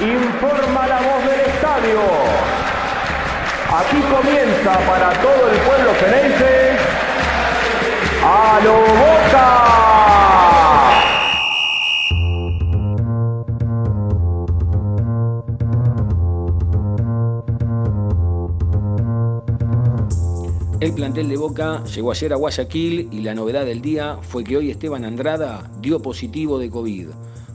informa la voz del estadio. Aquí comienza para todo el pueblo fenense a lo Boca. El plantel de Boca llegó ayer a Guayaquil y la novedad del día fue que hoy Esteban Andrada dio positivo de COVID.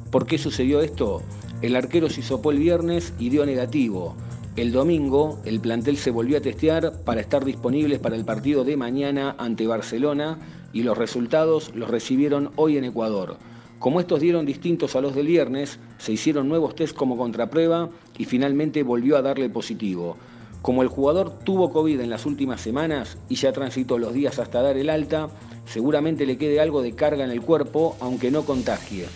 ¿Por qué sucedió esto? El arquero se hisopó el viernes y dio negativo. El domingo el plantel se volvió a testear para estar disponibles para el partido de mañana ante Barcelona y los resultados los recibieron hoy en Ecuador. Como estos dieron distintos a los del viernes, se hicieron nuevos test como contraprueba y finalmente volvió a darle positivo. Como el jugador tuvo COVID en las últimas semanas y ya transitó los días hasta dar el alta, seguramente le quede algo de carga en el cuerpo, aunque no contagie.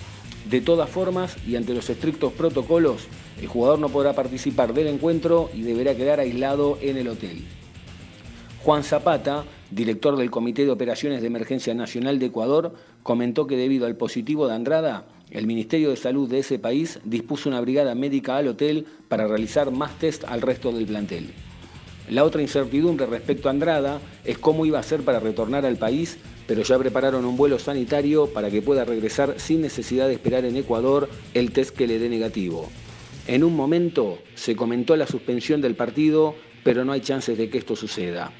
De todas formas, y ante los estrictos protocolos, el jugador no podrá participar del encuentro y deberá quedar aislado en el hotel. Juan Zapata, director del Comité de Operaciones de Emergencia Nacional de Ecuador, comentó que debido al positivo de Andrada, el Ministerio de Salud de ese país dispuso una brigada médica al hotel para realizar más test al resto del plantel. La otra incertidumbre respecto a Andrada es cómo iba a ser para retornar al país, pero ya prepararon un vuelo sanitario para que pueda regresar sin necesidad de esperar en Ecuador el test que le dé negativo. En un momento se comentó la suspensión del partido, pero no hay chances de que esto suceda.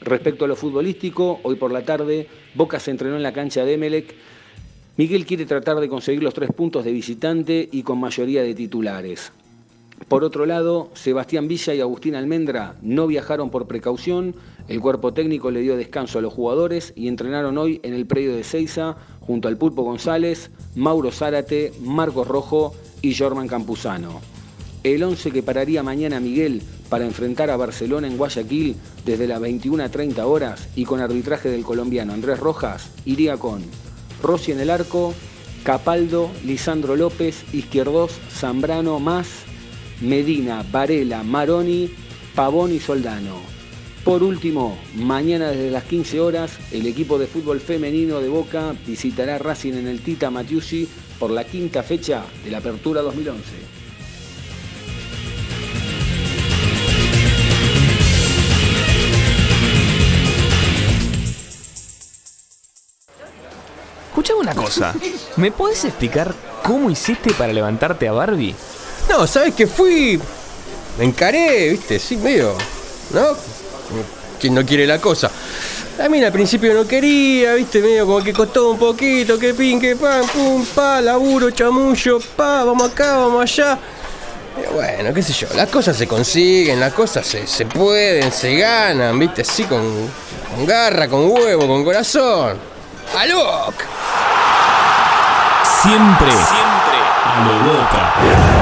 Respecto a lo futbolístico, hoy por la tarde, Boca se entrenó en la cancha de Emelec Miguel quiere tratar de conseguir los tres puntos de visitante y con mayoría de titulares. Por otro lado, Sebastián Villa y Agustín Almendra no viajaron por precaución, el cuerpo técnico le dio descanso a los jugadores y entrenaron hoy en el predio de Ceiza junto al Pulpo González, Mauro Zárate, Marcos Rojo y Jorman Campuzano. El 11 que pararía mañana Miguel para enfrentar a Barcelona en Guayaquil desde las 21 a 30 horas y con arbitraje del colombiano Andrés Rojas iría con Rossi en el arco, Capaldo, Lisandro López, Izquierdos, Zambrano, Más, Medina, Varela, Maroni, Pavón y Soldano. Por último, mañana desde las 15 horas, el equipo de fútbol femenino de Boca visitará Racing en el Tita Matiusi por la quinta fecha de la Apertura 2011. Escuchame una cosa. ¿Me puedes explicar cómo hiciste para levantarte a Barbie? No, ¿sabes que fui? Me encaré, viste, sí, medio. ¿No? Quien no quiere la cosa. A mí al principio no quería, viste, medio como que costó un poquito, que pin, que pan, pum, pa, laburo, chamullo, pa, vamos acá, vamos allá. bueno, qué sé yo, las cosas se consiguen, las cosas se, se pueden, se ganan, viste, así con, con garra, con huevo, con corazón. ¡Alok! Siempre, siempre a lo boca.